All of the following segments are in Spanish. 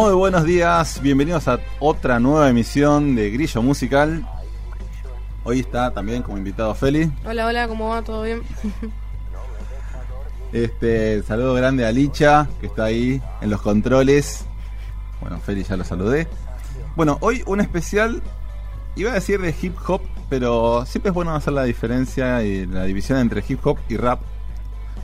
Muy buenos días, bienvenidos a otra nueva emisión de Grillo Musical. Hoy está también como invitado Feli. Hola, hola, ¿cómo va? ¿Todo bien? Este saludo grande a Licha, que está ahí en los controles. Bueno, Feli ya lo saludé. Bueno, hoy un especial, iba a decir de hip hop, pero siempre es bueno hacer la diferencia y la división entre hip hop y rap.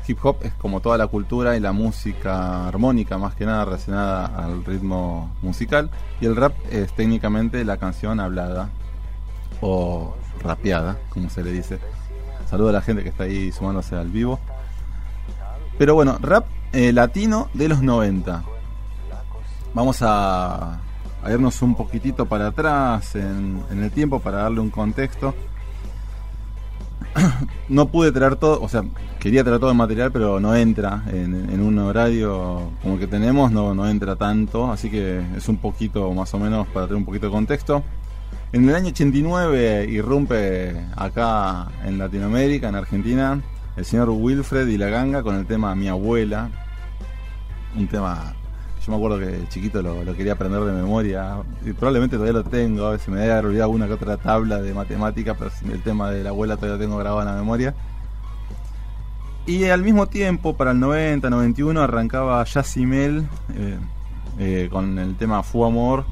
Hip hop es como toda la cultura y la música armónica, más que nada relacionada al ritmo musical. Y el rap es técnicamente la canción hablada o rapeada, como se le dice. Saludo a la gente que está ahí sumándose al vivo. Pero bueno, rap eh, latino de los 90. Vamos a, a irnos un poquitito para atrás en, en el tiempo para darle un contexto. no pude traer todo, o sea, quería traer todo el material, pero no entra en, un horario como el que tenemos, no, no entra tanto, así que es un poquito más o menos para tener un poquito de contexto. En el año 89 irrumpe acá en Latinoamérica, en Argentina, el señor Wilfred y la ganga con el tema Mi abuela, un tema yo me acuerdo que chiquito lo, quería aprender de memoria y probablemente todavía lo tengo. A veces me había olvidado una que otra tabla de matemática, pero el tema de la abuela todavía lo tengo grabado en la memoria. Y al mismo tiempo, para el 90, 91, arrancaba Yacimel eh, eh, con el tema Fu Amor,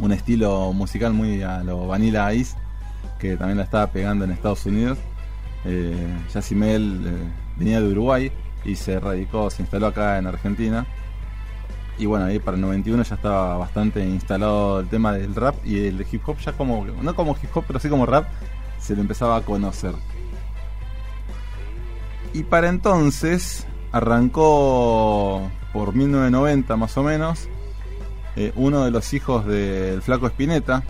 un estilo musical muy a lo Vanilla Ice, que también la estaba pegando en Estados Unidos. Eh, Yacimel eh, venía de Uruguay y se radicó, se instaló acá en Argentina. Y bueno, ahí para el 91 ya estaba bastante instalado el tema del rap y el hip hop ya como, no como hip hop, pero sí como rap, se le empezaba a conocer. Y para entonces arrancó por 1990 más o menos eh, uno de los hijos del flaco Spinetta,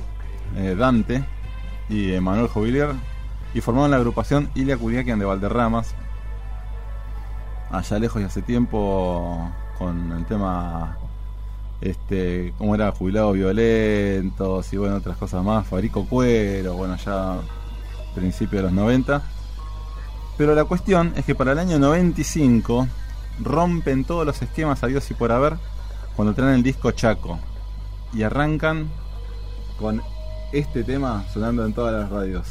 eh, Dante y Manuel Jovillier, y formaron la agrupación Ilia Curiaquian de Valderramas, allá lejos y hace tiempo con el tema este cómo era jubilados violentos y bueno otras cosas más Fabrico Cuero bueno ya principio de los 90 pero la cuestión es que para el año 95 rompen todos los esquemas a Dios y por haber cuando traen el disco Chaco. Y arrancan con este tema sonando en todas las radios.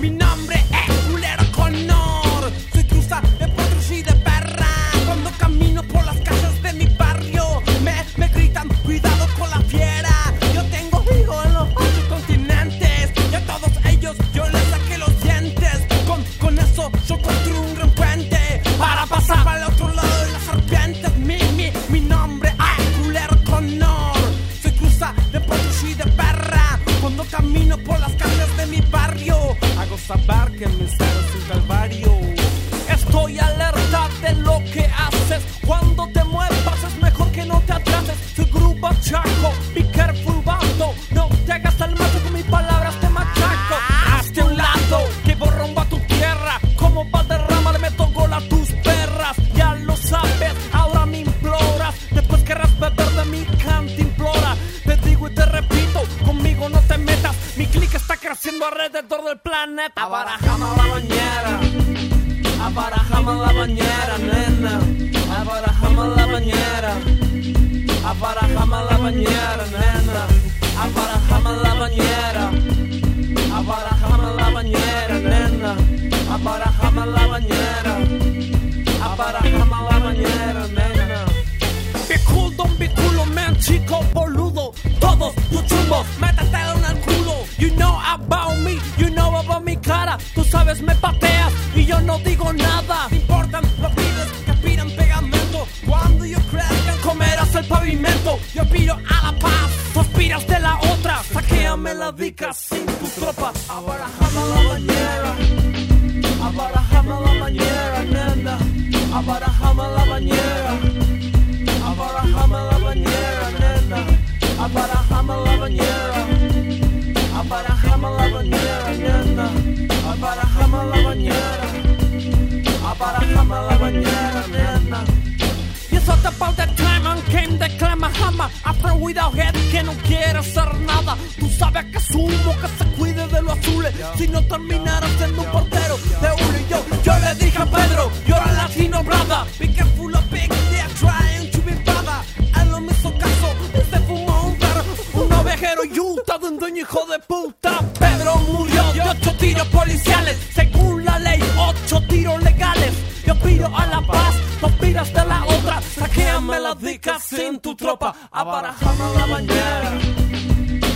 Mi nombre saber que mi ser es un calvario. Estoy alerta de lo que haces. Cuando te muevas es mejor que no te atrases. Soy grupo chaco, alrededor del planeta. Abarajamos la bañera, abarajamos la bañera, nena. Abarajamos la bañera, abarajamos la bañera, nena. Saquéame la dica sin tu tropa. Abarajame la bañera. Abarajame la bañera, nena. Abarajame la bañera. Abarajame la bañera, nena. Abarajame la bañera. Abarajame la bañera, nena. Abarajame la bañera. Abarajame la bañera, nena. You thought about that time and came the clamahama After without head que no quiere hacer Si no terminara siendo un portero de uno y yo. Yo le dije a Pedro, yo era latino brother. Be careful of big, they're trying to be brother. Él no me hizo caso, se fumó un perro. Un ovejero y un dueño hijo de puta. Pedro murió de ocho tiros policiales. Según la ley, ocho tiros legales. Yo pido a la paz, tú pidas de la otra. Saquéame la dica sin tu tropa. Abarajame la bañera.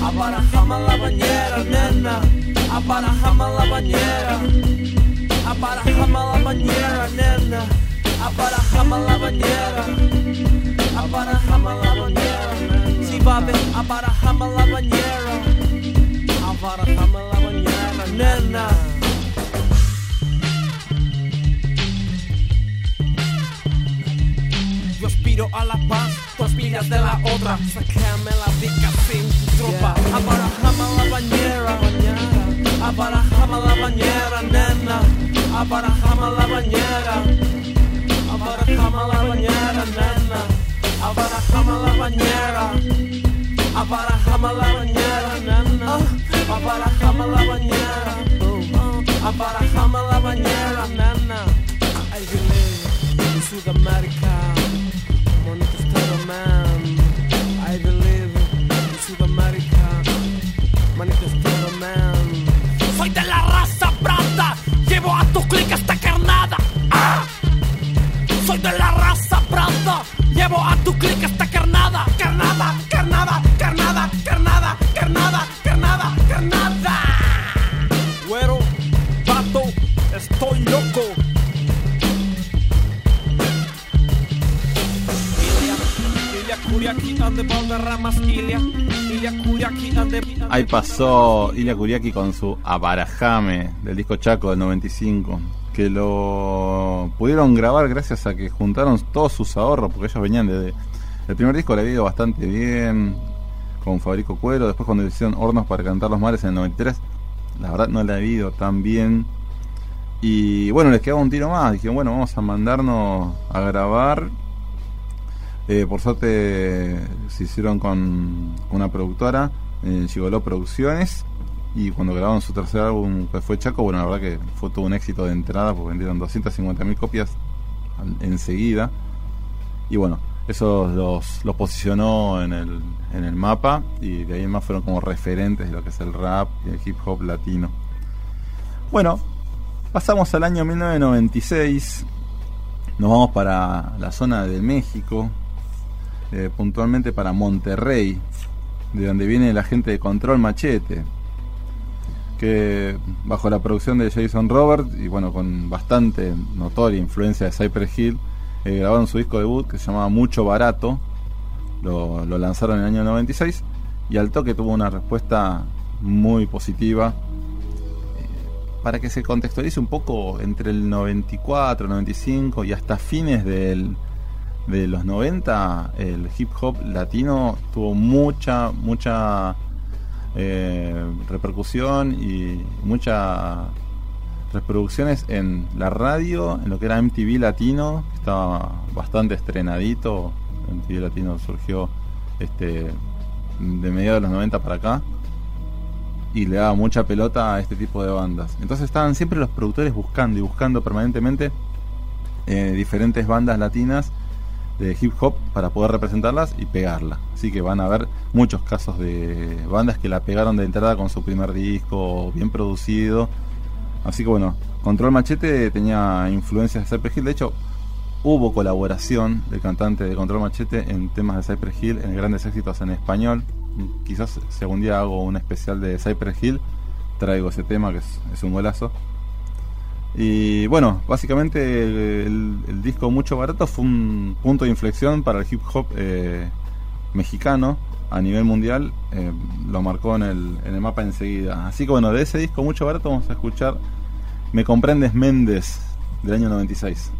Abarajame la bañera, nena Abarajame la bañera. Abarajame la bañera, nena. Abarajame la bañera. Abarajame la bañera, Si babe, abarajame la bañera. Abarajame la bañera, nena. Yo aspiro a la paz, tú aspiras de la otra. Sácame la Abarajame la bañera, abarajame la bañera, nena. Abarajame la bañera, abarajame la bañera, nena. Abarajame la bañera, abarajame la bañera, Pasó Ilya Kuriaki con su Abarajame del disco Chaco del 95, que lo pudieron grabar gracias a que juntaron todos sus ahorros, porque ellos venían de... El primer disco le había ido bastante bien, con Fabrico Cuero, después cuando hicieron Hornos para Cantar los Mares en el 93, la verdad no le había ido tan bien. Y bueno, les quedaba un tiro más, dijeron, bueno, vamos a mandarnos a grabar eh, por suerte se hicieron con una productora, eh, Gigoló Producciones, y cuando grabaron su tercer álbum, que fue Chaco, bueno, la verdad que fue todo un éxito de entrada, porque vendieron 250.000 copias enseguida. Y bueno, eso los, los posicionó en el, en el mapa, y de ahí en más fueron como referentes de lo que es el rap y el hip hop latino. Bueno, pasamos al año 1996, nos vamos para la zona de México, eh, puntualmente para Monterrey, de donde viene la gente de Control Machete, que bajo la producción de Jason Robert y bueno, con bastante notoria influencia de Cypress Hill, eh, grabaron su disco debut que se llamaba Mucho Barato, lo, lo lanzaron en el año 96 y al toque tuvo una respuesta muy positiva. Eh, Para que se contextualice un poco entre el 94, 95 y hasta fines del, de los 90 el hip hop latino tuvo mucha, mucha eh, repercusión y muchas reproducciones en la radio, en lo que era MTV Latino, que estaba bastante estrenadito. MTV Latino surgió este, de mediados de los 90 para acá y le daba mucha pelota a este tipo de bandas. Entonces estaban siempre los productores buscando y buscando permanentemente eh, diferentes bandas latinas de hip hop para poder representarlas y pegarla. Así que van a haber muchos casos de bandas que la pegaron de entrada con su primer disco bien producido. Así que bueno, Control Machete tenía influencias de Cypress Hill. De hecho, hubo colaboración del cantante de Control Machete en temas de Cypress Hill, en grandes éxitos en español. Quizás si algún día hago un especial de Cypress Hill, traigo ese tema que es, es un golazo. Y bueno, básicamente el, disco Mucho Barato fue un punto de inflexión para el hip hop eh, mexicano a nivel mundial. Eh, lo marcó en el, en el, mapa enseguida. Así que bueno, de ese disco Mucho Barato vamos a escuchar Me Comprendes Méndez del año 96.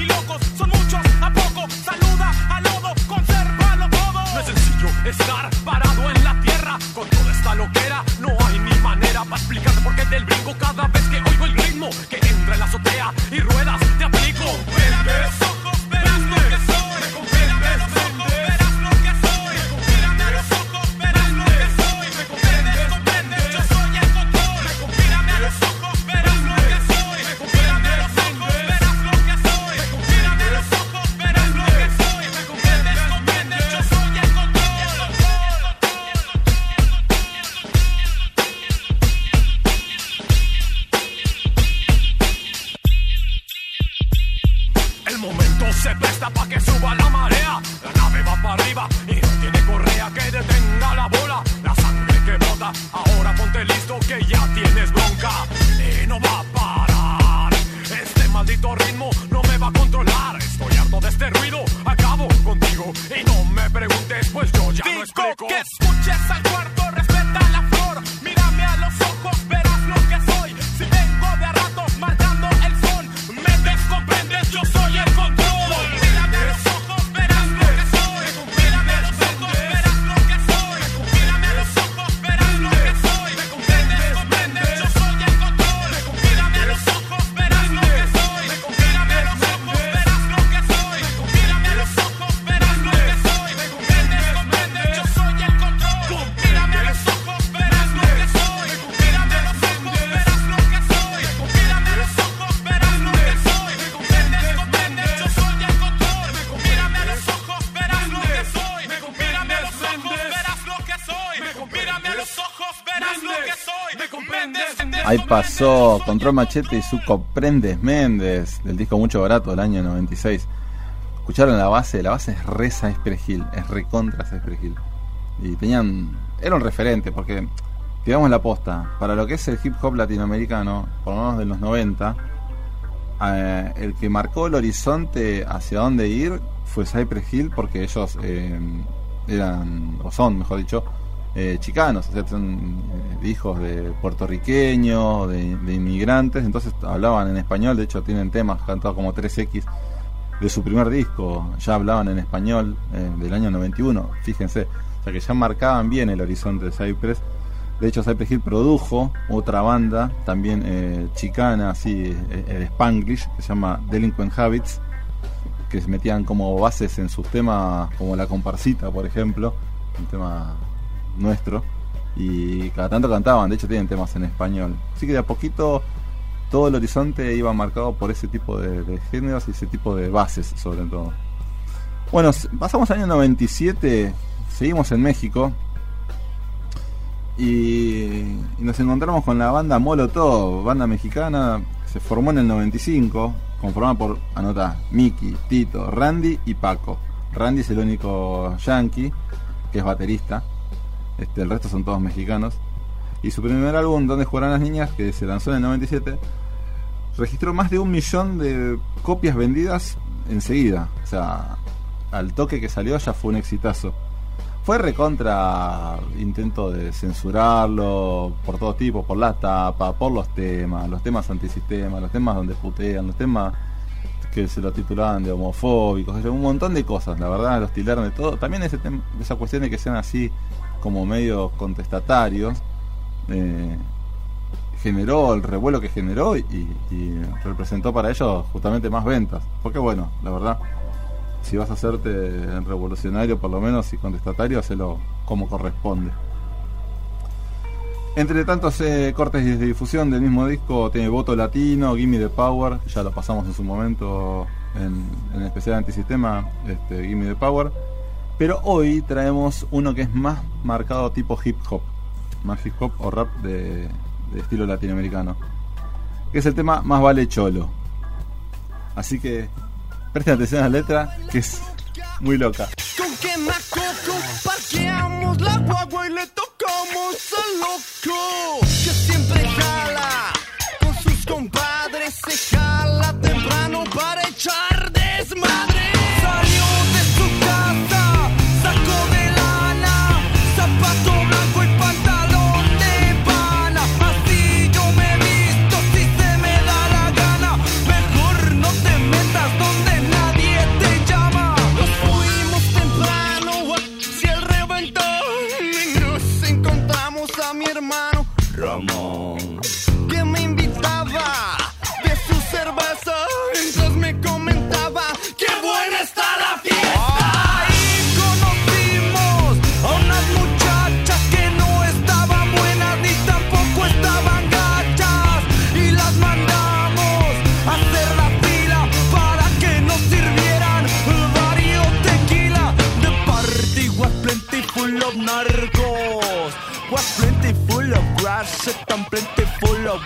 y locos. Ahí pasó Control Machete y su Comprendes Méndez del disco Mucho Barato del año 96. Escucharon la base, la base es reza Esprejil, es recontra Esprejil. Y tenían, era un referente porque, digamos la posta, para lo que es el hip hop latinoamericano, por lo menos de los 90, eh, el que marcó el horizonte hacia dónde ir fue Cypress Hill porque ellos eh, eran, o son, mejor dicho, eh, chicanos, o sea, son eh, hijos de puertorriqueños, de, inmigrantes, entonces hablaban en español, de hecho tienen temas cantados como 3X de su primer disco, ya hablaban en español eh, del año 91, fíjense, o sea que ya marcaban bien el horizonte de Cypress. De hecho, Cypress Hill produjo otra banda, también eh, chicana, así, el Spanglish, que se llama Delinquent Habits, que se metían como bases en sus temas, como La Comparsita, por ejemplo, un tema nuestro, y cada tanto cantaban, de hecho tienen temas en español. Así que de a poquito todo el horizonte iba marcado por ese tipo de, géneros y ese tipo de bases, sobre todo. Bueno, pasamos al año 97, seguimos en México y, nos encontramos con la banda Molotov, banda mexicana, se formó en el 95, conformada por, anota, Mickey, Tito, Randy y Paco. Randy es el único yankee, que es baterista, este, el resto son todos mexicanos. Y su primer álbum, Donde jugarán las niñas, que se lanzó en el 97, registró más de un millón de copias vendidas enseguida. O sea, al toque que salió ya fue un exitazo. Fue recontra intento de censurarlo por todos tipos, por la tapa, por los temas, los temas antisistema, los temas donde putean, los temas que se lo titulaban de homofóbicos, un montón de cosas, la verdad, los tildaron de todo. También ese esa cuestión de que sean así como medios contestatarios, eh, generó el revuelo que generó y, representó para ellos justamente más ventas. Porque bueno, la verdad, si vas a hacerte revolucionario por lo menos y contestatario, hacelo como corresponde. Entre tantos eh, cortes de difusión del mismo disco, tiene Voto Latino, Gimme the Power, ya lo pasamos en su momento en, en especial antisistema, este, Gimme the Power. Pero hoy traemos uno que es más marcado tipo hip hop, más hip hop o rap de, estilo latinoamericano, que es el tema Más vale cholo. Así que presten atención a la letra, que es muy loca. Con que parqueamos la guagua y le tocamos al loco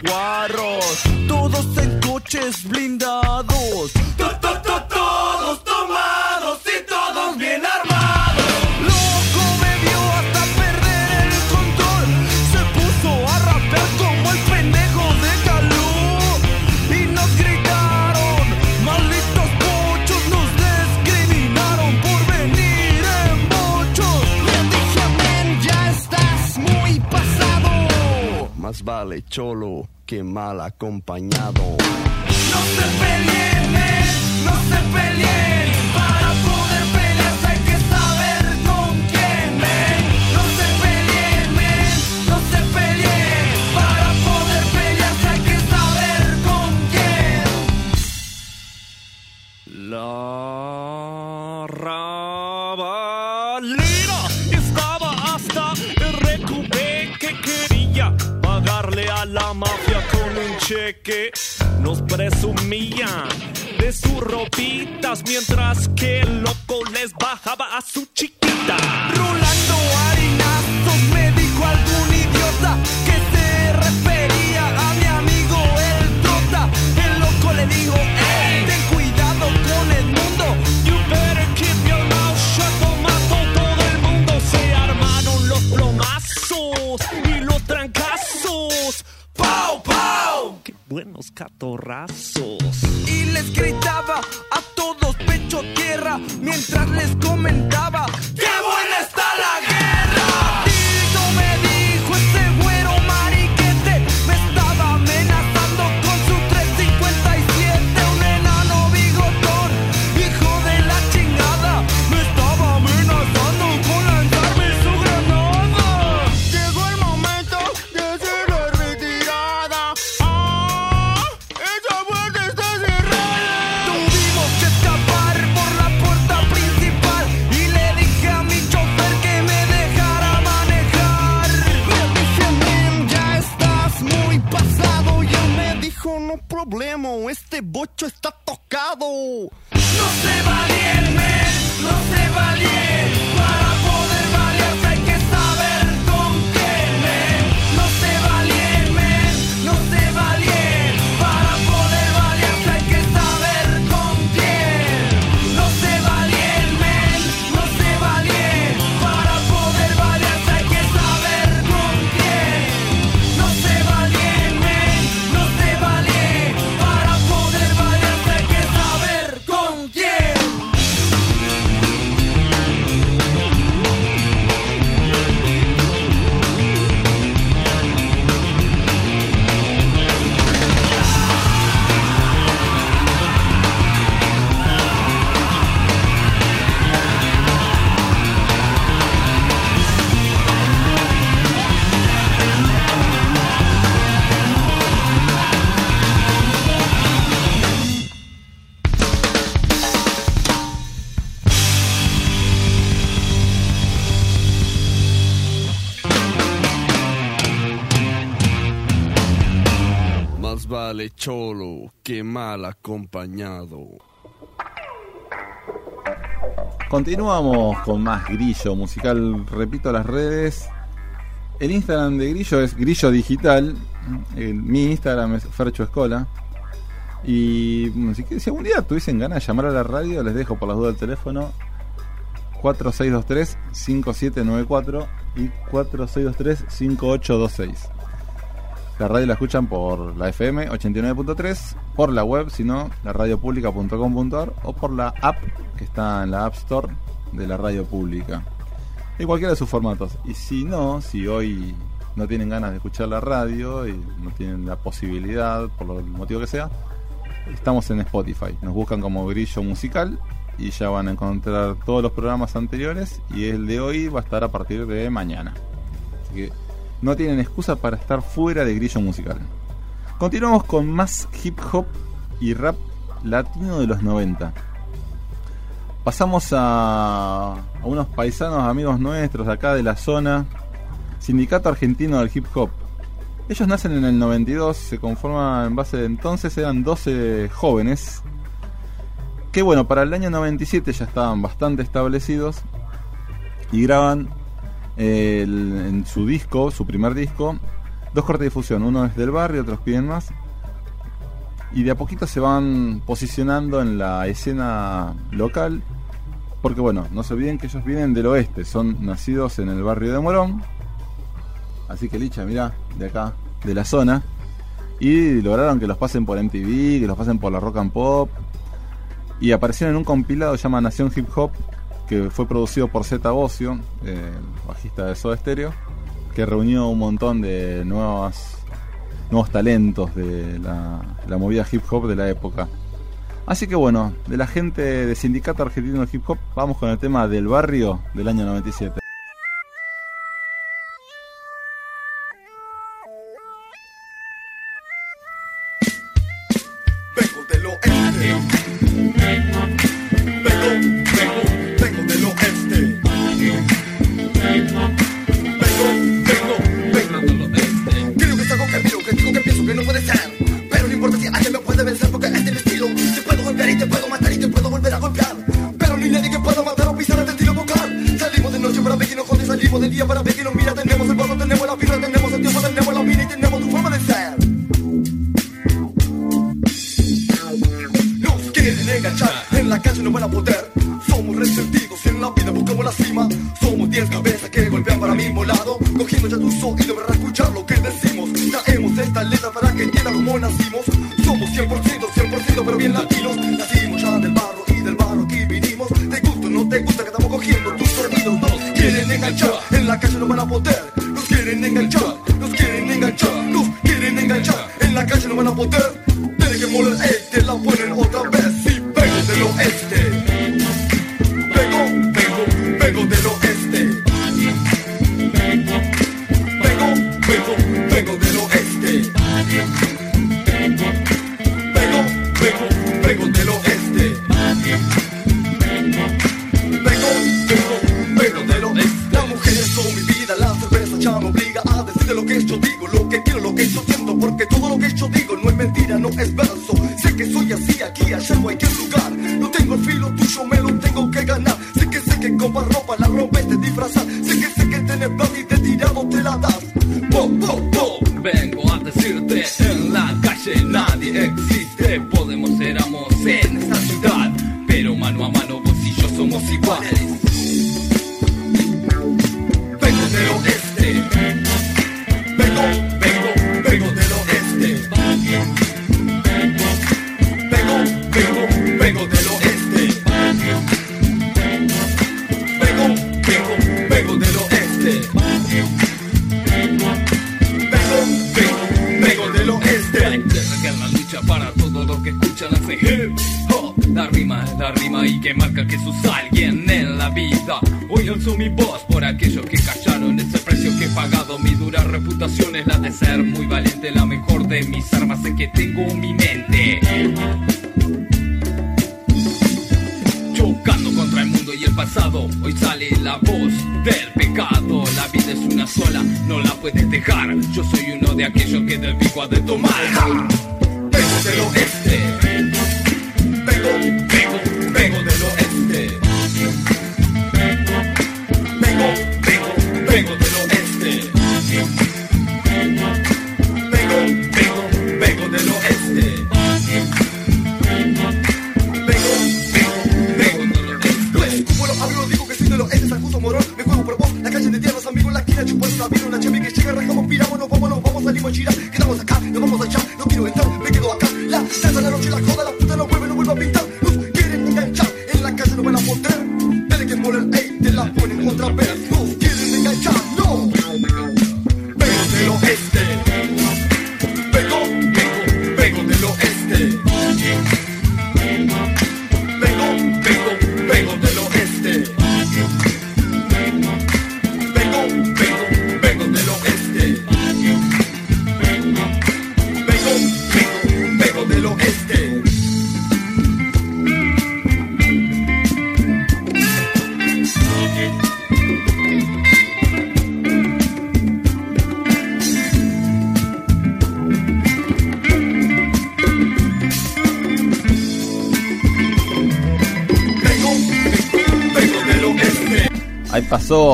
guarros. Todos en coches blindados. Cholo que mal acompañado. No se peleen, no se peleen. Para de sus ropitas mientras que el loco les bajaba a su chiquita. Catorrazos! Y les gritaba a todos pecho tierra mientras les comentaba ¡Qué Está tocado. Pobre cholo, qué mal acompañado. Continuamos con más Grillo musical. Repito las redes. El Instagram de Grillo es Grillo Digital. Mi Instagram es Fercho Escola. Y si, si algún día tuviesen ganas de llamar a la radio, les dejo por las dudas el teléfono 4623-5794 y 4623-5826. La radio la escuchan por la FM 89.3, por la web, si no, la radiopublica.com.ar o por la app que está en la App Store de la radio pública. En cualquiera de sus formatos. Y si no, si hoy no tienen ganas de escuchar la radio y no tienen la posibilidad, por el motivo que sea, estamos en Spotify. Nos buscan como Grillo Musical y ya van a encontrar todos los programas anteriores y el de hoy va a estar a partir de mañana. Así que no tienen excusa para estar fuera de Grillo Musical. Continuamos con más hip hop y rap latino de los 90. Pasamos a, a unos paisanos amigos nuestros acá de la zona, Sindicato Argentino del Hip Hop. Ellos nacen en el 92, se conforman en base de entonces, eran 12 jóvenes, que bueno, para el año 97 ya estaban bastante establecidos y graban en su disco, su primer disco, dos cortes de difusión, uno es del barrio, otros piden más, y de a poquito se van posicionando en la escena local, porque bueno, no se olviden que ellos vienen del oeste, son nacidos en el barrio de Morón, así que Licha, mirá, de acá, de la zona, y lograron que los pasen por MTV, que los pasen por la Rock and Pop, y aparecieron en un compilado llamado Nación Hip Hop, que fue producido por Zeta Bocio, eh, bajista de Soda Stereo, que reunió un montón de nuevos talentos de la, la movida hip hop de la época. Así que bueno, de la gente de Sindicato Argentino de Hip Hop, vamos con el tema del barrio del año 97. Del oeste. Vengo, vengo, vengo del oeste. Las mujeres mi vida, la cerveza ya me obliga a decir lo que yo digo, lo que quiero, lo que yo siento, porque todo lo que yo digo no es mentira, no es verso. Sé que soy así aquí, allá en cualquier soy del oeste, Sarcuso Morón. Me juego por vos, la calle de tierras, amigos, la esquina, chupando una vida, una chemi que llega, rajamos, piramos, vamos, nos vamos, salimos, gira. Quedamos acá, nos vamos allá, no quiero entrar, me quedo acá. La salsa, la noche, la joda,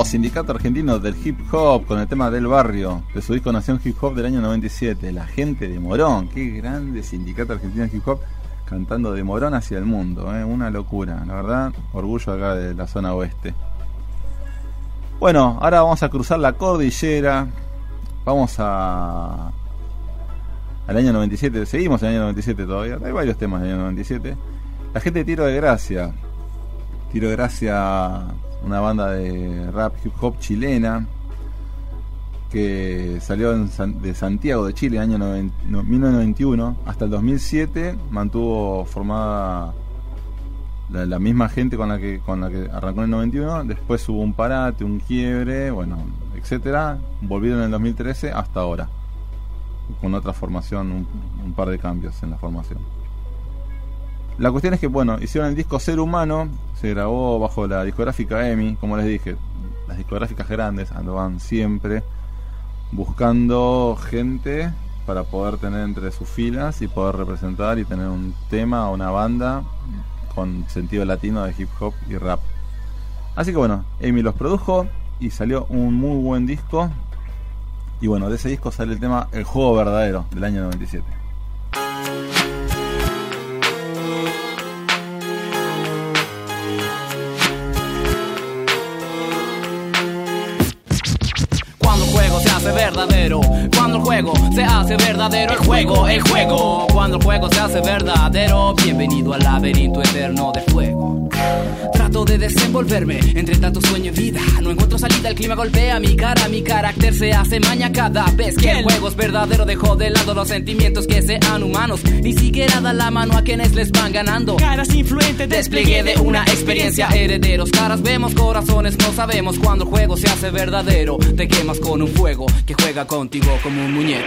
Sindicato Argentino del Hip Hop con el tema del barrio de su disco Nación Hip Hop del año 97. La gente de Morón, qué grande Sindicato Argentino de Hip Hop cantando de Morón hacia el mundo, ¿eh? una locura, la verdad, orgullo acá de la zona oeste. Bueno, ahora vamos a cruzar la cordillera, vamos a al año 97, seguimos en el año 97 todavía, hay varios temas del año 97. La gente de Tiro de Gracia, Tiro de Gracia, una banda de rap hip hop chilena que salió de Santiago de Chile año noven- no, 1991 hasta el 2007 mantuvo formada la, misma gente con la que con la que arrancó en el 91 después hubo un parate un quiebre bueno etcétera volvieron en el 2013 hasta ahora con otra formación un par de cambios en la formación la cuestión es que, bueno, hicieron el disco Ser Humano, se grabó bajo la discográfica EMI, como les dije, las discográficas grandes andaban siempre buscando gente para poder tener entre sus filas y poder representar y tener un tema o una banda con sentido latino de hip hop y rap. Así que bueno, EMI los produjo y salió un muy buen disco. Y bueno, de ese disco sale el tema El Juego Verdadero del año 97. Hace verdadero, el juego, el juego, cuando el juego se hace verdadero, bienvenido al laberinto eterno de fuego. Trato de desenvolverme entre tanto sueño y vida. No encuentro salida, el clima golpea mi cara. Mi carácter se hace maña cada vez que el juego es verdadero. Dejo de lado los sentimientos que sean humanos. Ni siquiera da la mano a quienes les van ganando. Caras influentes, Despliegue de una experiencia herederos Caras vemos, corazones no sabemos Cuando el juego se hace verdadero Te quemas con un fuego que juega contigo como un muñeco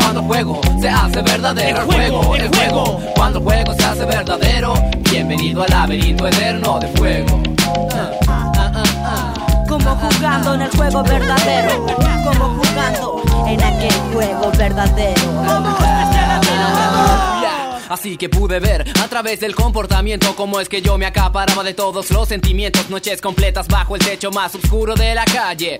Cuando el juego se hace verdadero El juego, el juego Cuando el juego se hace verdadero Bienvenido al laberinto eterno de fuego Como jugando en el juego verdadero. Como jugando en aquel juego verdadero. Así que pude ver a través del comportamiento cómo es que yo me acaparaba de todos los sentimientos. Noches completas bajo el techo más oscuro de la calle.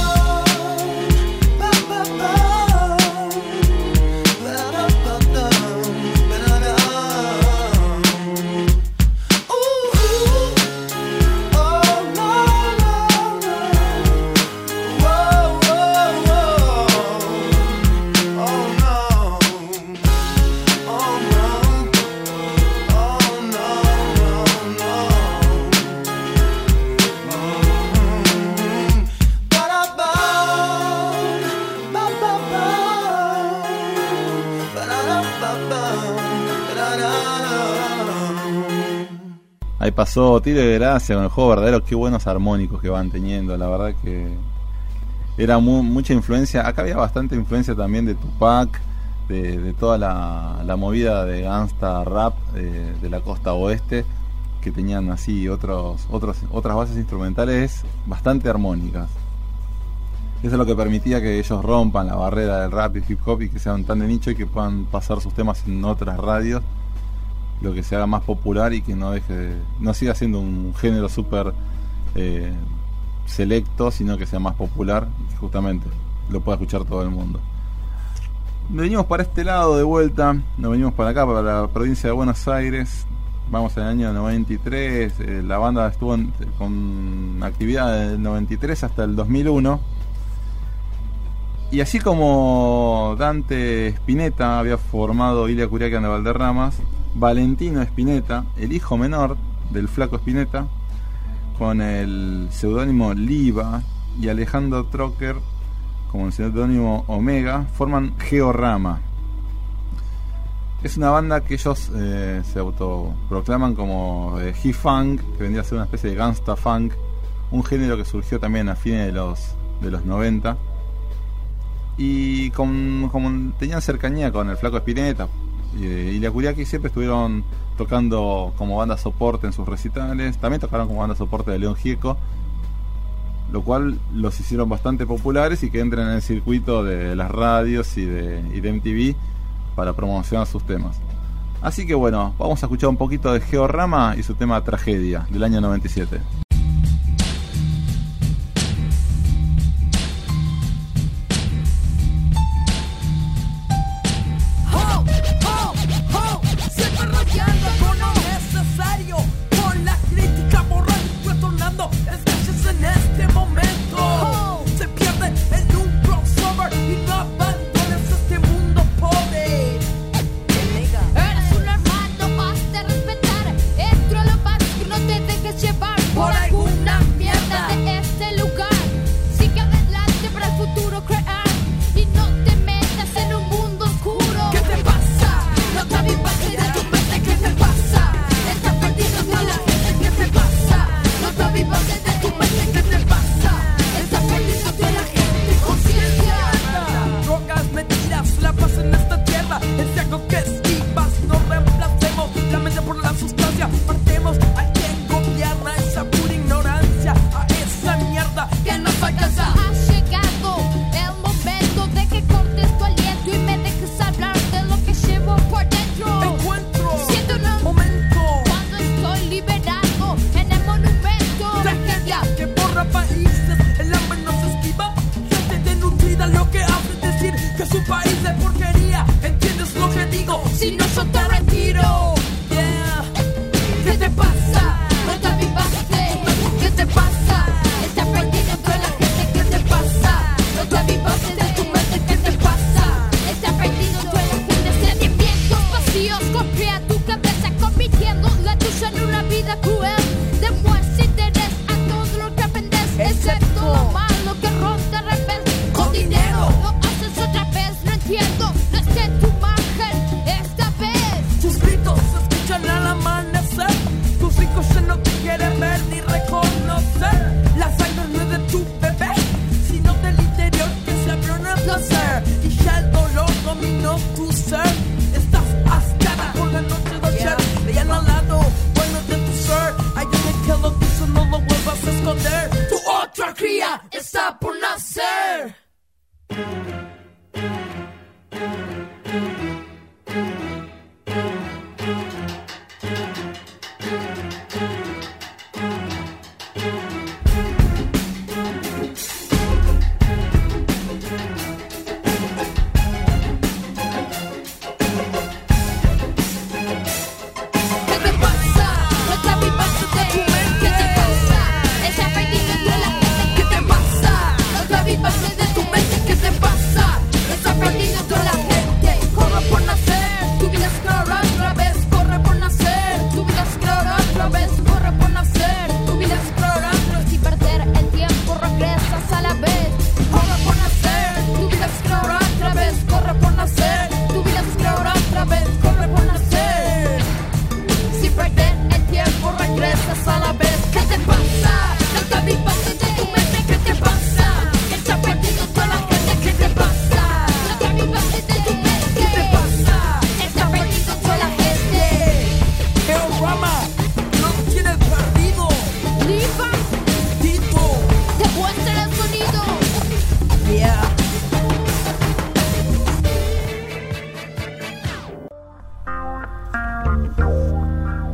Pasó Tiro de Gracia con el juego verdadero. Qué buenos armónicos que van teniendo. La verdad que era mu- mucha influencia. Acá había bastante influencia también de Tupac, de, toda la, la movida de gangsta rap eh, de la costa oeste, que tenían así otros, otros, otras bases instrumentales bastante armónicas. Eso es lo que permitía que ellos rompan la barrera del rap y hip hop y que sean tan de nicho y que puedan pasar sus temas en otras radios lo que se haga más popular y que no deje de- no siga siendo un género súper eh, selecto, sino que sea más popular justamente lo pueda escuchar todo el mundo. Venimos para este lado de vuelta, nos venimos para acá, para la provincia de Buenos Aires. Vamos el año 93, eh, la banda estuvo con actividad del 93 hasta el 2001. Y así como Dante Spinetta había formado Ilia Curiaquian de Valderramas, Valentino Spinetta, el hijo menor del flaco Spinetta, con el seudónimo Liva y Alejandro Trocker como el seudónimo Omega, forman Georama. Es una banda que ellos eh, se autoproclaman como eh, G-Funk, que vendría a ser una especie de gangsta funk, un género que surgió también a fines de los, de los 90 y como tenían cercanía con el Flaco Espineta y, la Curiaki siempre estuvieron tocando como banda soporte en sus recitales, también tocaron como banda soporte de León Gieco, lo cual los hicieron bastante populares y que entren en el circuito de las radios y de, y de MTV para promocionar sus temas. Así que bueno, vamos a escuchar un poquito de Georama y su tema Tragedia del año 97.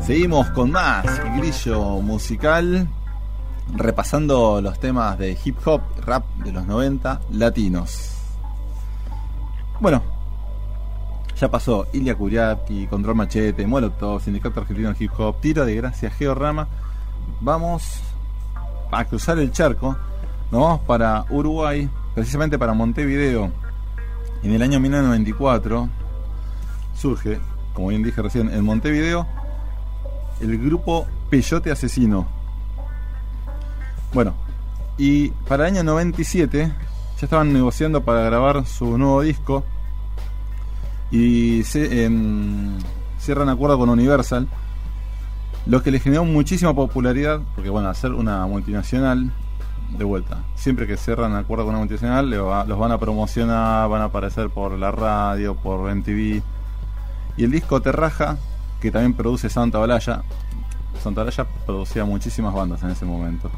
Seguimos con más grillo musical, repasando los temas de hip hop, rap de los 90, latinos. Bueno, ya pasó Ilya Kuriaki, Control Machete, Molotov, Sindicato Argentino de Hip Hop, Tiro de Gracia, Georama. Vamos a cruzar el charco, nos vamos para Uruguay, precisamente para Montevideo. En el año 1994 surge, como bien dije recién, en Montevideo el grupo Peyote Asesino. Bueno, y para el año 97 ya estaban negociando para grabar su nuevo disco y se, em, cierran acuerdo con Universal, lo que les generó muchísima popularidad, porque bueno, hacer una multinacional, de vuelta, siempre que cierran acuerdo con una multinacional, los van a promocionar, van a aparecer por la radio, por MTV. Y el disco Terraja, que también produce Santa Olaya, Santa Olaya producía muchísimas bandas en ese momento,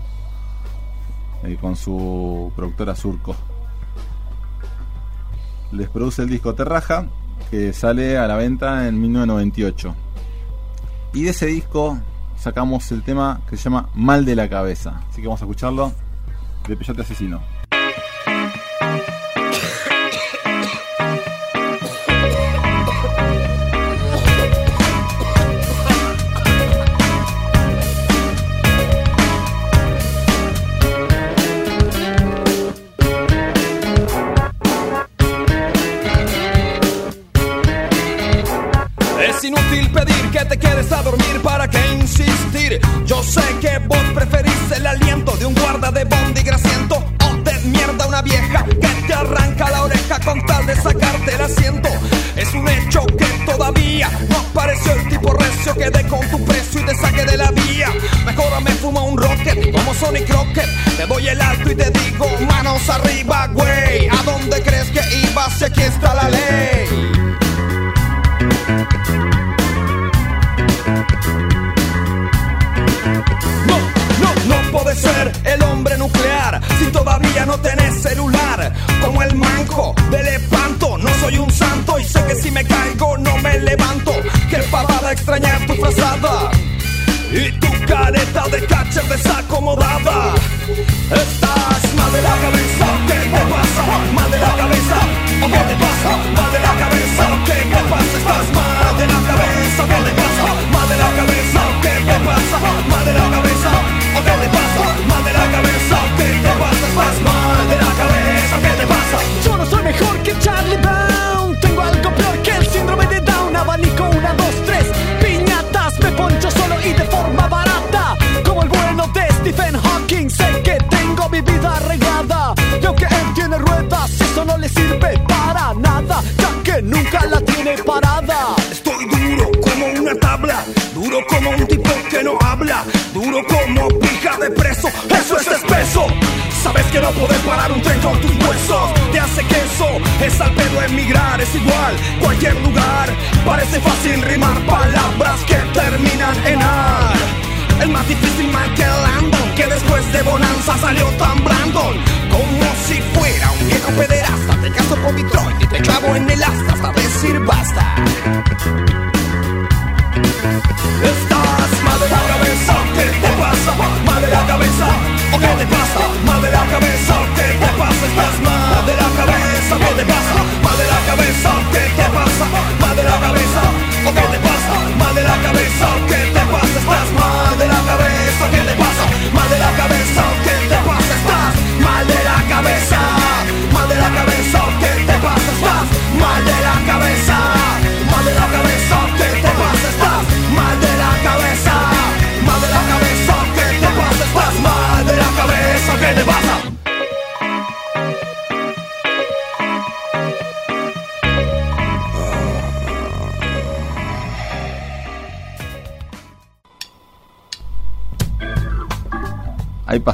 eh, con su productora Surco les produce el disco Terraja, que sale a la venta en 1998. Y de ese disco sacamos el tema que se llama Mal de la Cabeza. Así que vamos a escucharlo de Peyote Asesino. Que te quedes a dormir para que insistir. Yo sé que vos preferís el aliento de un guarda de bondi grasiento o de mierda una vieja que te arranca la oreja con tal de sacarte el asiento. Es un hecho que todavía no apareció el tipo recio que dé con tu precio y te saque de la vía. Mejor me fumo un rocket como Sonic Rocket. Te doy el alto y te digo manos arriba, güey. ¿A dónde crees que ibas si aquí está la ley? Celular. Como el manco del espanto, no soy un santo y sé que si me caigo no me levanto. Qué pavada extrañar tu frazada y tu careta de catcher desacomodada. Estás mal de la cabeza, ¿qué te pasa? Mal de la cabeza, ¿o qué te pasa? Mal de la cabeza, ¿qué te pasa? Estás mal de la cabeza, ¿qué te pasa? Sabes que no podés parar un tren con tus huesos, te hace queso, es al pedo emigrar, es igual, cualquier lugar. Parece fácil rimar palabras que terminan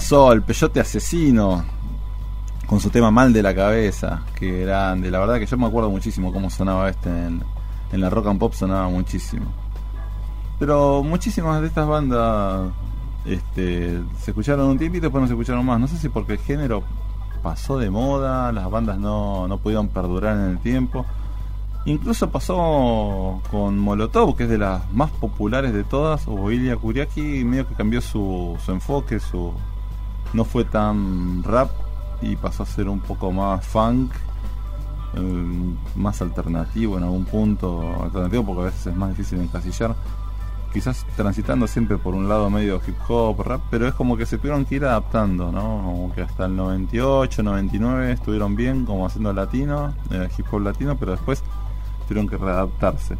pasó el Peyote Asesino con su tema Mal de la Cabeza, que grande. La verdad que yo me acuerdo muchísimo cómo sonaba este en, en la rock and pop, sonaba muchísimo. Pero muchísimas de estas bandas este, se escucharon un tiempo y después no se escucharon más. No sé si porque el género pasó de moda, las bandas no, no pudieron perdurar en el tiempo. Incluso pasó con Molotov, que es de las más populares de todas, o Ilya Kuriaki, medio que cambió su, su enfoque, su no fue tan rap y pasó a ser un poco más funk, eh, más alternativo en algún punto, alternativo porque a veces es más difícil encasillar. Quizás transitando siempre por un lado medio hip hop, rap, pero es como que se tuvieron que ir adaptando, ¿no? Como que hasta el 98, 99 estuvieron bien como haciendo latino, eh, hip hop latino, pero después tuvieron que readaptarse.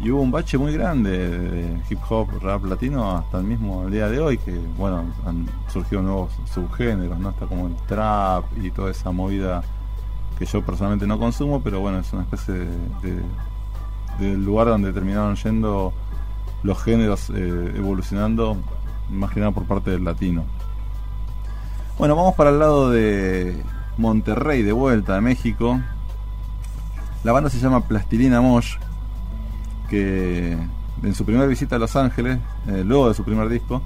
Y hubo un bache muy grande de hip hop, rap latino hasta el mismo día de hoy, que bueno, han surgido nuevos subgéneros, ¿no? Está como el trap y toda esa movida que yo personalmente no consumo, pero bueno, es una especie de, de- lugar donde terminaron yendo los géneros eh, evolucionando, más que nada por parte del latino. Bueno, vamos para el lado de Monterrey, de vuelta, de México. La banda se llama Plastilina Mosh, que en su primera visita a Los Ángeles, eh, luego de su primer disco,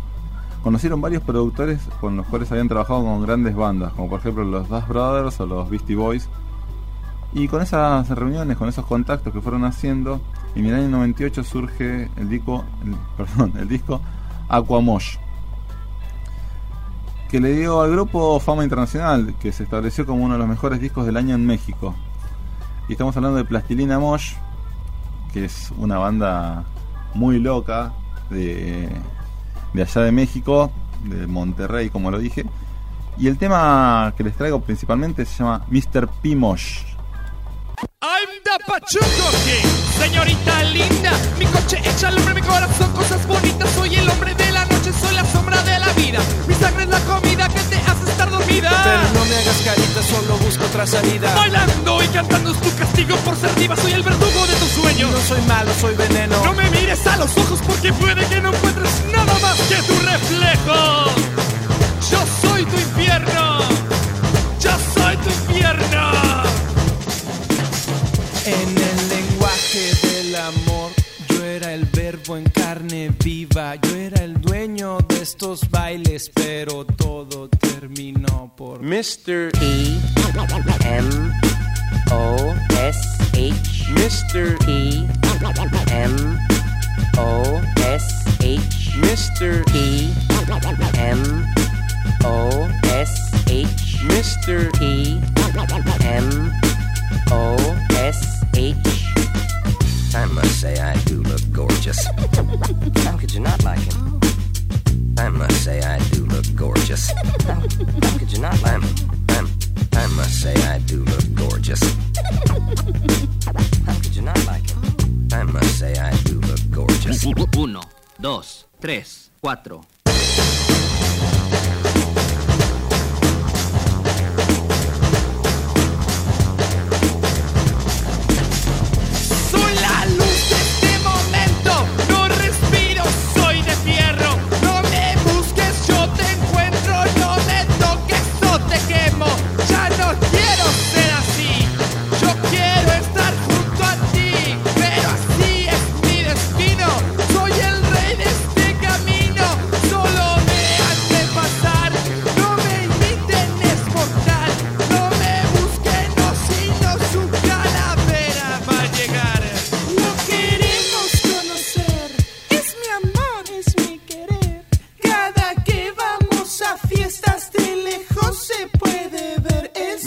conocieron varios productores con los cuales habían trabajado con grandes bandas, como por ejemplo los Das Brothers o los Beastie Boys. Y con esas reuniones, con esos contactos que fueron haciendo, en el año 98 surge el disco, perdón, el disco Aquamosh, que le dio al grupo fama internacional, que se estableció como uno de los mejores discos del año en México. Y estamos hablando de Plastilina Mosh, que es una banda muy loca de, de allá de México, de Monterrey, como lo dije. Y el tema que les traigo principalmente se llama Mr. P. Mosh. I'm the Pachuco King, señorita linda. Mi coche echa al hombre, mi corazón, cosas bonitas. Soy el hombre de la noche, soy la sombra de la vida. Mi sangre es la comida que te estar dormida. Pero no me hagas carita, solo busco otra salida. Bailando y cantando es tu castigo por ser diva. Soy el verdugo de tus sueños. No soy malo, soy veneno. No me mires a los ojos porque puede que no encuentres nada más que tu reflejo. Yo soy tu infierno. Yo soy tu infierno. En el lenguaje del amor, yo era el verbo en carne viva. Yo era el dueño de estos bailes, pero todo terminó por Mr. E M O S H Mr. E M O S H Mr. E M O S H Mr. E M O S H I must say I do look gorgeous. How could you not like him? I must say I do look gorgeous. How, how could you not like him? I'm, I must say I do look gorgeous. How could you not like him? I must say I do look gorgeous. Uno, dos, tres, cuatro.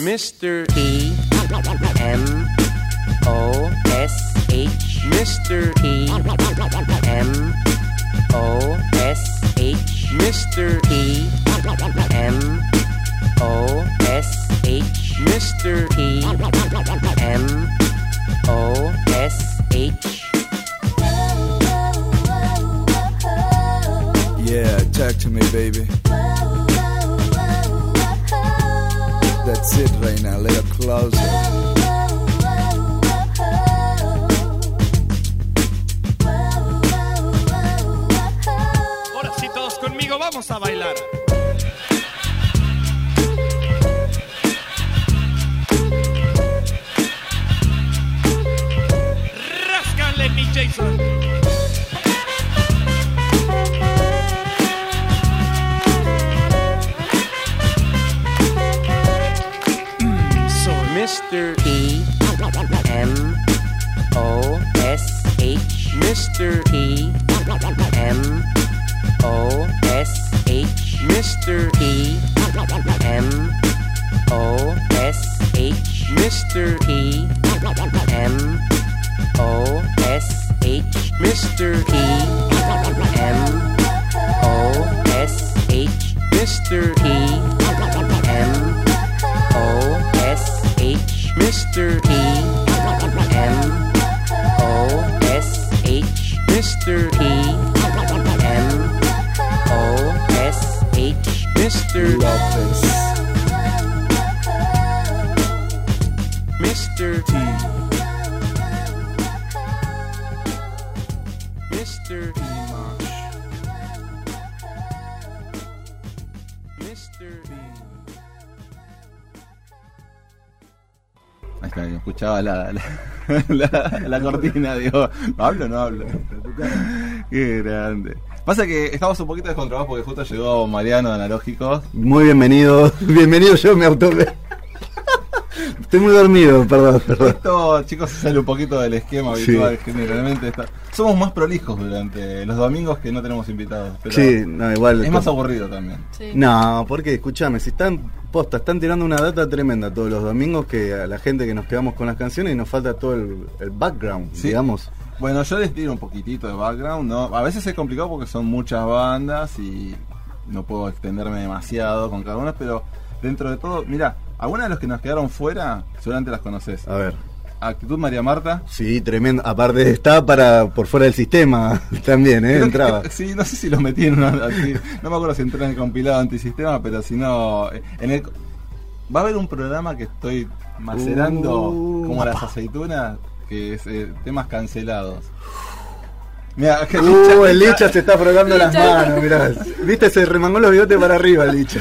Mr. E M O S H Mr. E M O S H Mr. E M O S H Mr. E M O S H Yeah, talk to me, baby. That's it now, a little closer. Vamos a bailar. Ráscale, mi Jason. Mr. E M Mr. P M O S H Mr. P M O S H Mr. P M O S H Mr. P M O S H Mr. P Mr. P M O S H Mr. P M O S H Mr. Lopez Mr. T Mr. Dimash Mr. Ahí escuchaba la, la, la- la cortina, digo, ¿hablo o no hablo? Qué grande. Pasa que estamos un poquito descontrolados porque justo llegó Mariano de Analógicos. Muy bienvenido, bienvenido yo me auto... Estoy muy dormido, perdón, perdón. Esto, chicos, sale un poquito del esquema Sí. habitual. Generalmente está... somos más prolijos durante los domingos que no tenemos invitados. Pero Sí, no, igual. Es más aburrido también. No, porque escúchame, si están posta, están tirando una data tremenda todos los domingos que a la gente que nos quedamos con las canciones y nos falta todo el, el background, Sí. digamos. Bueno, yo les tiro un poquitito de background, ¿no? A veces es complicado porque son muchas bandas y no puedo extenderme demasiado con cada una, pero dentro de todo, mira, algunas de los que nos quedaron fuera, seguramente las conoces. A ver. Actitud María Marta. Sí, tremendo. Aparte está para por fuera del sistema también, ¿eh? Creo que- Entraba. sí, no sé si los metí en una. no me acuerdo si entré en el compilado antisistema, pero si no. eh, En el, va a haber un programa que estoy macerando Uh, como las aceitunas, que es eh, temas cancelados. Mira, que Uh, el Licha se está frotando las manos, mirá. Viste, se remangó los bigotes para arriba, el Licha.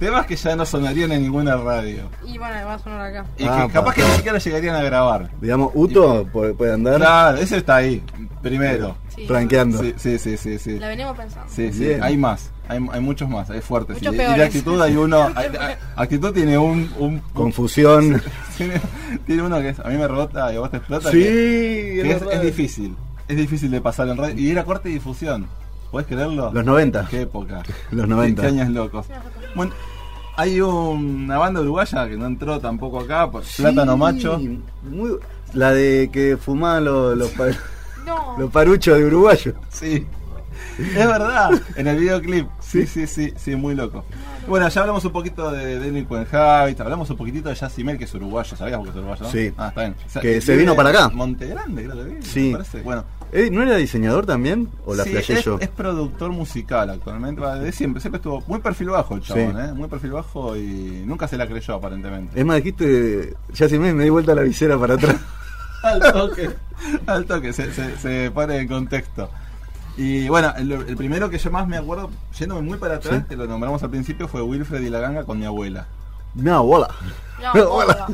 Temas que ya no sonarían en ninguna radio. Y bueno, va a sonar acá. Y Ah, que capaz pa. que ni siquiera llegarían a grabar. Digamos, Uto puede, puede andar Claro, ese está ahí, primero. Sí. franqueando. Sí, sí, sí, sí. sí. La venimos pensando. Sí, sí, Bien. hay más, hay, hay muchos más, hay fuertes. Muchos y, de- y actitud hay uno, hay- hay- actitud tiene un, un Confusión. tiene, tiene uno que es, a mí me rebota y a vos te explota. Sí, que, es que es, verdad. es difícil, es difícil de pasar en radio. Y era corte y difusión, ¿podés creerlo? Los 90. Qué época. Los 90. Qué, qué años locos. Bueno, hay una banda uruguaya que no entró tampoco acá, por Plátano Macho. muy- la de que fumaban los, los, pa- No. los paruchos de uruguayo. Sí. Es verdad, en el videoclip. Sí, sí, sí, sí, muy loco. Bueno, ya hablamos un poquito de Delinquent Habit, hablamos un poquito de Yacimel, que es uruguayo, ¿sabías que es uruguayo? no? Sí. Ah, está bien. O sea, Que se vino para acá. Monte Grande, creo que Sí. me parece. Bueno, Eh, ¿No era diseñador también? ¿O la sí, es, yo? es productor musical actualmente, va, de siempre, siempre estuvo muy perfil bajo el chabón, Sí. ¿eh? Muy perfil bajo y nunca se la creyó aparentemente. Es más, dijiste, ya si me, me di vuelta la visera para atrás. al toque, al toque, se, se, se pone en contexto. Y bueno, el, el primero que yo más me acuerdo, yéndome muy para atrás, Sí. que lo nombramos al principio, fue Wilfred y la ganga con mi abuela. No, bola. No, Hola.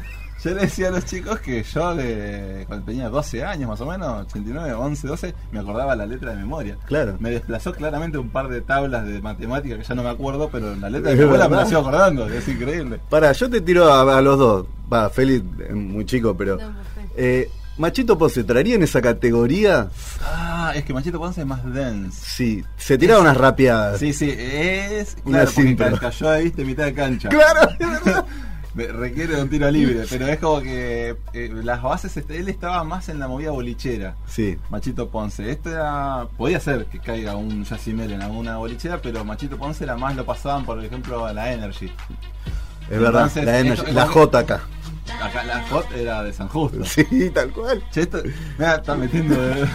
Yo le decía a los chicos que yo, le, cuando tenía 12 años más o menos, 89, 11, 12, me acordaba la letra de memoria. Claro. Me desplazó claramente un par de tablas de matemática que ya no me acuerdo, pero la letra de Es abuela me la sigo acordando, es increíble. Para, yo te tiro a, a los dos. Va, Félix, es muy chico, pero. Eh, Machito Ponce, ¿traería en esa categoría? Ah, es que Machito Ponce es más dense. Sí, se tiraba unas rapeadas. Sí, sí, es. Una Claro, porque cayó ahí, viste, mitad de cancha. Claro, Me- Requiere de un tiro libre, pero es como que eh, las bases, este, él estaba más en la movida bolichera. Sí. Machito Ponce. Esto era. Podía ser que caiga un Yacimel en alguna bolichera, pero Machito Ponce era más, lo pasaban, por ejemplo, a la Energy. Es verdad, Entonces, la, esto- Energy- es la J acá. Acá la Hot era de San Justo. Sí, tal cual. Che, esto. Mira, está metiendo de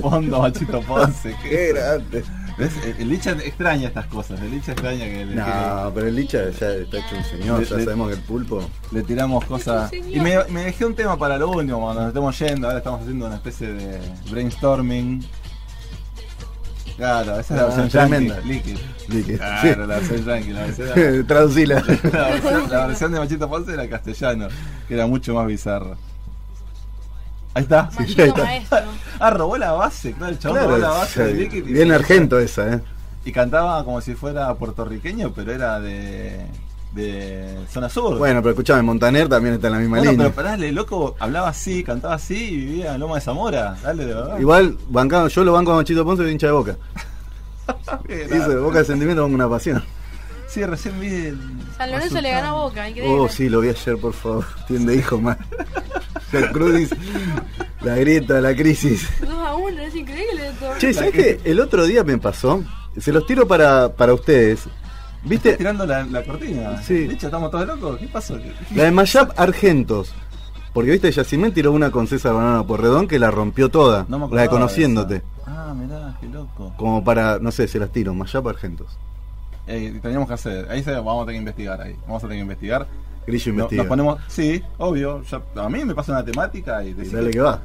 fondo Machito Ponce. Qué grande. ¿Ves? El, Licha extraña estas cosas. El Licha extraña que le, No, pero el Licha ya está hecho un señor, Le- ya le- sabemos que el pulpo. le tiramos cosas. Y me, me dejé un tema para lo último, cuando nos estemos yendo. Ahora estamos haciendo una especie de brainstorming. Claro, esa es la Ah, versión tremenda. yankee, Liquid. Liquid, Claro, sí. la versión yankee, la versión, Traducila. la, versión, la versión de Machito Ponce era castellano, que era mucho más bizarra. Ahí está. Sí, está. Ah, robó la base, claro, el chabón Claro, robó la base de y- bien argento esa, ¿eh? Y cantaba como si fuera puertorriqueño, pero era de. de Zona Sur. Bueno, pero escuchame, Montaner también está en la misma Bueno, línea. pero pará, el loco hablaba así, cantaba así y vivía en Loma de Zamora. Dale, de verdad. Igual, bancado, yo lo banco a Chito Ponce de hincha de boca. Dice, boca de sentimiento con una pasión. Sí, recién vi el... San Lorenzo le ganó a Boca, increíble. Oh, sí, lo vi ayer, por favor. Tiende hijo más. La crudis, la grieta, la crisis. 2 a 1, es increíble esto. Che, ¿sabes qué? El otro día me pasó. Se los tiro para, para ustedes. ¿Viste? Estás tirando la, la cortina. Sí. De hecho, estamos todos locos. ¿Qué pasó? La de Mayap Argentos. Porque viste, Yacimén tiró una con César Banana Porredón que la rompió toda. No me la de Conociéndote. de Ah, mirá, qué loco. Como para, no sé, se las tiro. Mayap Argentos. Eh, teníamos que hacer. Ahí se, vamos a tener que investigar. ahí Vamos a tener que investigar. Grillo No- investiga. Nos ponemos. Sí, obvio. ya- a mí me pasa una temática y decir- Dale que va.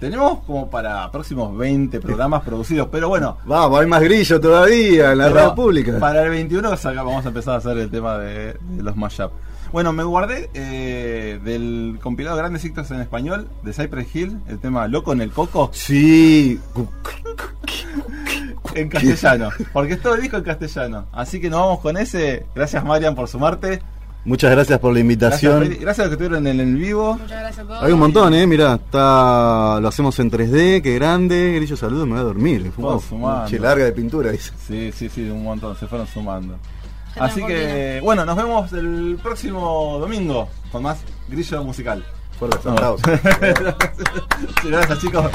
Tenemos como para próximos 20 programas producidos, pero bueno. Vamos, hay más grillo todavía en la radio pública. Para el 21 saca- vamos a empezar a hacer el tema de, de los mashup. Bueno, me guardé eh, del compilado Grandes Éxitos en Español de Cypress Hill, el tema Loco en el Coco. Sí. En castellano, porque es todo el disco en castellano. Así que nos vamos con ese. Gracias Marian por sumarte. Muchas gracias por la Gracias, invitación. Feli. Gracias a los que estuvieron en el vivo. Muchas gracias a todos. Hay un montón, eh, mirá, está, lo hacemos en 3D, qué grande, Grillo saludos, me voy a dormir. Todos sumando. Che, larga de pintura, dice. Sí, sí, sí, un montón, se fueron sumando. Ya Así que, bueno, nos vemos el próximo domingo con más grillo musical. Fuerte. Sí, Gracias, chicos.